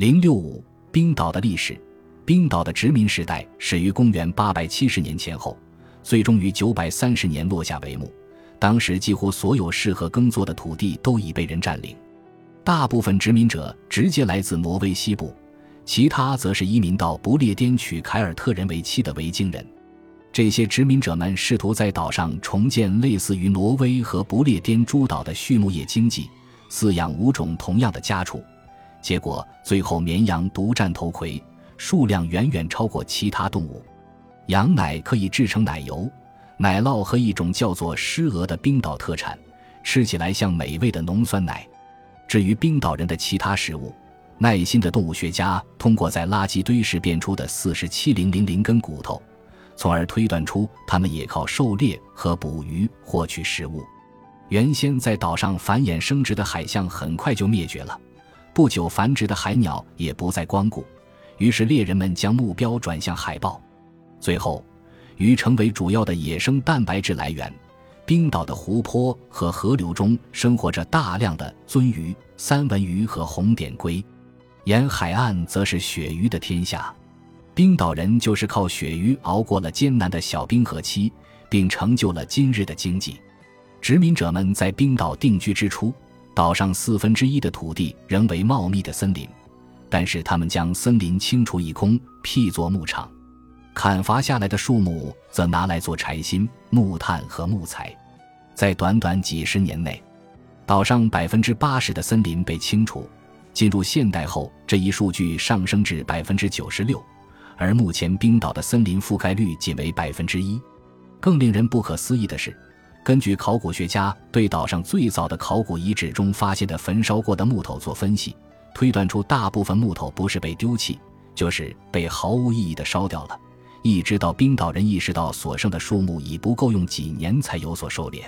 零六五，冰岛的历史。冰岛的殖民时代始于公元八百七十年前后，最终于九百三十年落下帷幕。当时几乎所有适合耕作的土地都已被人占领，大部分殖民者直接来自挪威西部，其他则是移民到不列颠娶凯尔特人为妻的维京人。这些殖民者们试图在岛上重建类似于挪威和不列颠诸岛的畜牧业经济，饲养五种同样的家畜，结果最后绵羊独占头魁。数量远远超过其他动物，羊奶可以制成奶油、奶酪和一种叫做狮鹅的冰岛特产，吃起来像美味的浓酸奶。至于冰岛人的其他食物，耐心的动物学家通过在垃圾堆时变出的四十七零零零根骨头，从而推断出他们也靠狩猎和捕鱼获取食物。原先在岛上繁衍生殖的海象很快就灭绝了，不久繁殖的海鸟也不再光顾。于是猎人们将目标转向海豹，最后，鱼成为主要的野生蛋白质来源。冰岛的湖泊和河流中生活着大量的鳟鱼、三文鱼和红点龟，沿海岸则是鳕鱼的天下。冰岛人就是靠鳕鱼熬过了艰难的小冰河期，并成就了今日的经济。殖民者们在冰岛定居之初，岛上四分之一的土地仍为茂密的森林。但是他们将森林清除一空，辟作牧场，砍伐下来的树木则拿来做柴薪、木炭和木材。在短短几十年内，岛上百分之八十的森林被清除。进入现代后，这一数据上升至百分之九十六，而目前冰岛的森林覆盖率仅为百分之一。更令人不可思议的是，根据考古学家对岛上最早的考古遗址中发现的焚烧过的木头做分析。推断出，大部分木头不是被丢弃，就是被毫无意义的烧掉了。一直到冰岛人意识到所剩的树木已不够用几年，才有所收敛。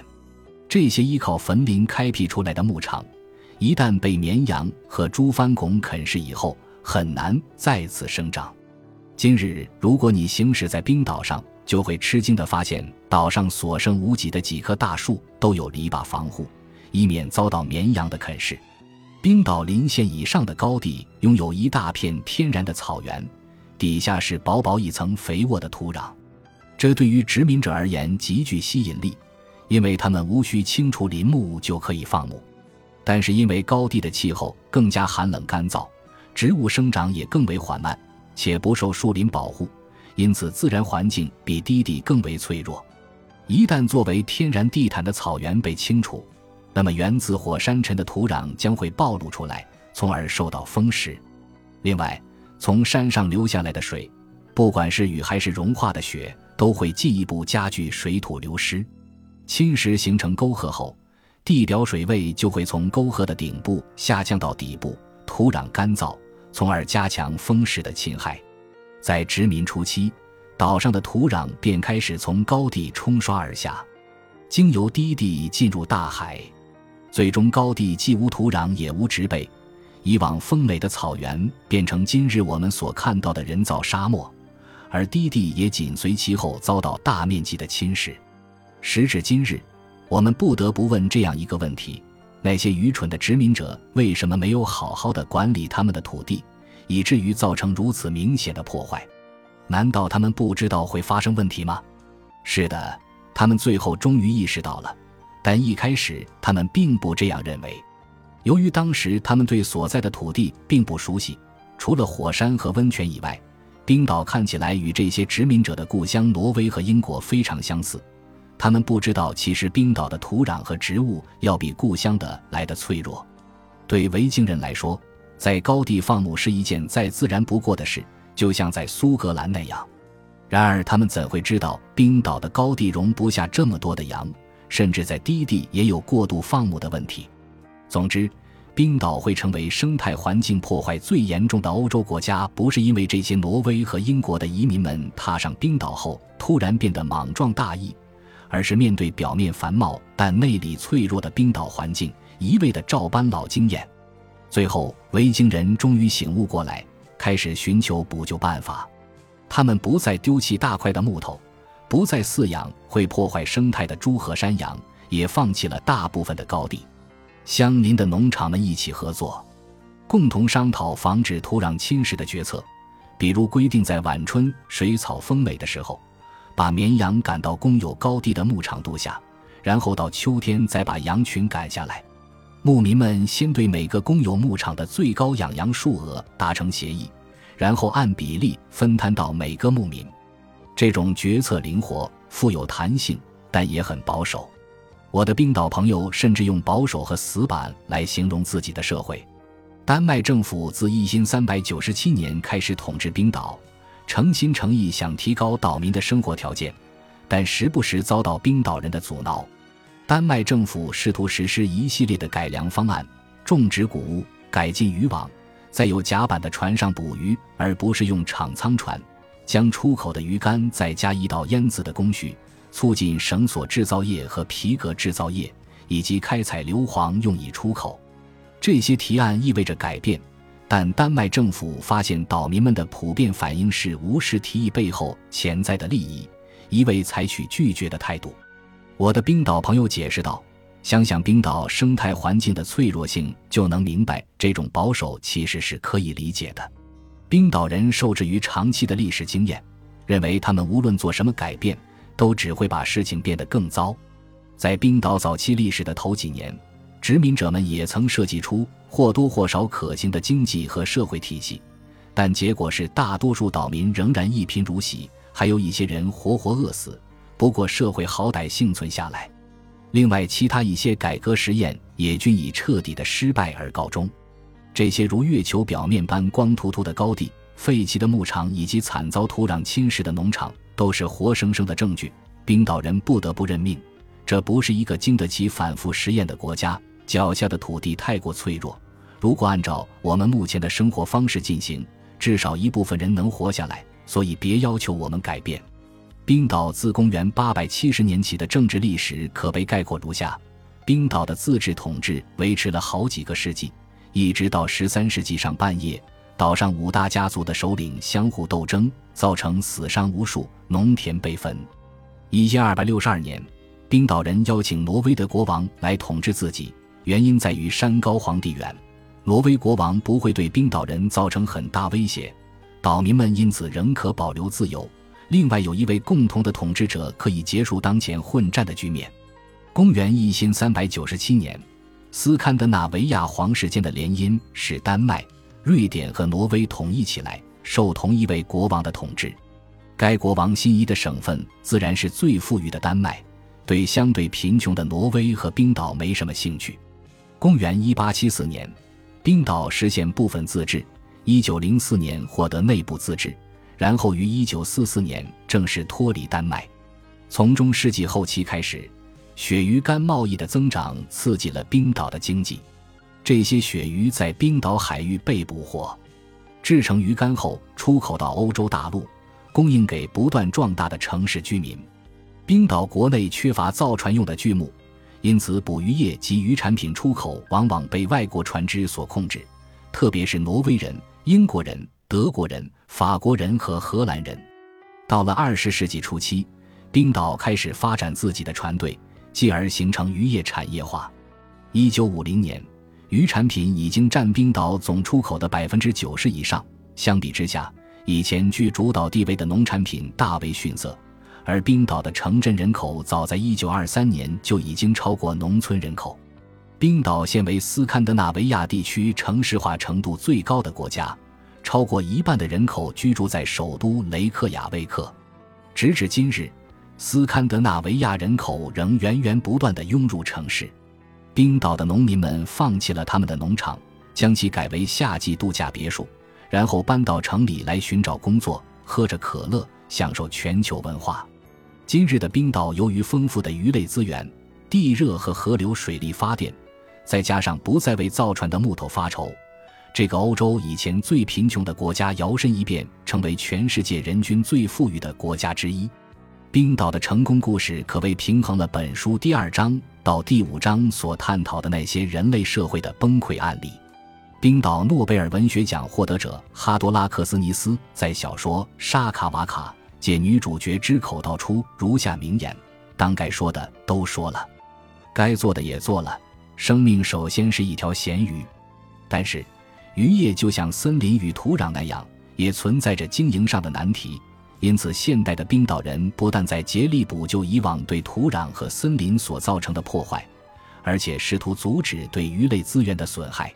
这些依靠坟林开辟出来的牧场，一旦被绵羊和猪翻拱啃食以后，很难再次生长。今日，如果你行驶在冰岛上，就会吃惊地发现，岛上所剩无几的几棵大树都有篱笆防护，以免遭到绵羊的啃食。冰岛临县以上的高地拥有一大片天然的草原，底下是薄薄一层肥沃的土壤，这对于殖民者而言极具吸引力，因为他们无需清除林木就可以放牧。但是因为高地的气候更加寒冷干燥，植物生长也更为缓慢，且不受树林保护，因此自然环境比低地更为脆弱。一旦作为天然地毯的草原被清除，那么，源自火山尘的土壤将会暴露出来，从而受到风蚀。另外，从山上流下来的水，不管是雨还是融化的雪，都会进一步加剧水土流失。侵蚀形成沟壑后，地表水位就会从沟壑的顶部下降到底部，土壤干燥，从而加强风蚀的侵害。在殖民初期，岛上的土壤便开始从高地冲刷而下，经由低地进入大海。最终，高地既无土壤也无植被，以往丰美的草原变成今日我们所看到的人造沙漠，而低地也紧随其后遭到大面积的侵蚀。时至今日，我们不得不问这样一个问题：那些愚蠢的殖民者为什么没有好好的管理他们的土地，以至于造成如此明显的破坏？难道他们不知道会发生问题吗？是的，他们最后终于意识到了。但一开始，他们并不这样认为。由于当时他们对所在的土地并不熟悉，除了火山和温泉以外，冰岛看起来与这些殖民者的故乡挪威和英国非常相似。他们不知道，其实冰岛的土壤和植物要比故乡的来的脆弱。对维京人来说，在高地放牧是一件再自然不过的事，就像在苏格兰那样。然而，他们怎会知道冰岛的高地容不下这么多的羊？甚至在低地也有过度放牧的问题。总之，冰岛会成为生态环境破坏最严重的欧洲国家，不是因为这些挪威和英国的移民们踏上冰岛后突然变得莽撞大意，而是面对表面繁茂但内里脆弱的冰岛环境，一味的照搬老经验。最后，维京人终于醒悟过来，开始寻求补救办法。他们不再丢弃大块的木头。不再饲养会破坏生态的猪和山羊，也放弃了大部分的高地。相邻的农场们一起合作，共同商讨防止土壤侵蚀的决策，比如规定在晚春水草丰美的时候，把绵羊赶到公有高地的牧场度下，然后到秋天再把羊群赶下来。牧民们先对每个公有牧场的最高养羊数额达成协议，然后按比例分摊到每个牧民。这种决策灵活、富有弹性，但也很保守。我的冰岛朋友甚至用保守和死板来形容自己的社会。丹麦政府自一千三百九十七年开始统治冰岛，诚心诚意想提高岛民的生活条件，但时不时遭到冰岛人的阻挠。丹麦政府试图实施一系列的改良方案，种植谷物，改进渔网，在有甲板的船上捕鱼，而不是用厂仓船，将出口的鱼竿再加一道腌渍的工序，促进绳索制造业和皮革制造业，以及开采硫磺用以出口。这些提案意味着改变，但丹麦政府发现岛民们的普遍反应是无视提议背后潜在的利益，一味采取拒绝的态度。我的冰岛朋友解释道：“想想冰岛生态环境的脆弱性，就能明白这种保守其实是可以理解的。冰岛人受制于长期的历史经验，认为他们无论做什么改变，都只会把事情变得更糟。在冰岛早期历史的头几年。”殖民者们也曾设计出或多或少可行的经济和社会体系，但结果是大多数岛民仍然一贫如洗，还有一些人活活饿死。不过社会好歹幸存下来。另外，其他一些改革实验也均以彻底的失败而告终。这些如月球表面般光秃秃的高地、废弃的牧场以及惨遭土壤侵蚀的农场，都是活生生的证据。冰岛人不得不认命，这不是一个经得起反复实验的国家。脚下的土地太过脆弱，如果按照我们目前的生活方式进行，至少一部分人能活下来。所以别要求我们改变。冰岛自公元870年起的政治历史可被概括如下：冰岛的自治统治维持了好几个世纪，一直到13世纪上半叶，岛上五大家族的首领相互斗争，造成死伤无数，农田被焚。1262年，冰岛人邀请挪威的国王来统治自己。原因在于山高皇帝远，挪威国王不会对冰岛人造成很大威胁，岛民们因此仍可保留自由。另外，有一位共同的统治者可以结束当前混战的局面。公元一千三百九十七年，斯堪的纳维亚皇室间的联姻使丹麦、瑞典和挪威统一起来，受同一位国王的统治。该国王心仪的省份自然是最富裕的丹麦，对相对贫穷的挪威和冰岛没什么兴趣。公元一八七四年，冰岛实现部分自治；一九零四年获得内部自治，然后于一九四四年正式脱离丹麦。从中世纪后期开始，鳕鱼干贸易的增长刺激了冰岛的经济。这些鳕鱼在冰岛海域被捕获，制成鱼干后出口到欧洲大陆，供应给不断壮大的城市居民。冰岛国内缺乏造船用的巨木。因此，捕鱼业及渔产品出口往往被外国船只所控制，特别是挪威人、英国人、德国人、法国人和荷兰人。到了二十世纪初期，冰岛开始发展自己的船队，继而形成渔业产业化。一九五零年，渔产品已经占冰岛总出口的百分之九十以上。相比之下，以前居主导地位的农产品大为逊色。而冰岛的城镇人口早在1923年就已经超过农村人口。冰岛现为斯堪的纳维亚地区城市化程度最高的国家，超过一半的人口居住在首都雷克雅未克。直至今日，斯堪的纳维亚人口仍源源不断地涌入城市。冰岛的农民们放弃了他们的农场，将其改为夏季度假别墅，然后搬到城里来寻找工作，喝着可乐，享受全球文化。今日的冰岛，由于丰富的鱼类资源、地热和河流水力发电，再加上不再为造船的木头发愁，这个欧洲以前最贫穷的国家摇身一变，成为全世界人均最富裕的国家之一。冰岛的成功故事可谓平衡了本书第二章到第五章所探讨的那些人类社会的崩溃案例。冰岛诺贝尔文学奖获得者哈多拉克斯尼斯在小说《沙卡瓦卡》。借女主角之口道出如下名言：“当该说的都说了，该做的也做了。生命首先是一条咸鱼，但是渔业就像森林与土壤那样，也存在着经营上的难题。因此，现代的冰岛人不但在竭力补救以往对土壤和森林所造成的破坏，而且试图阻止对鱼类资源的损害。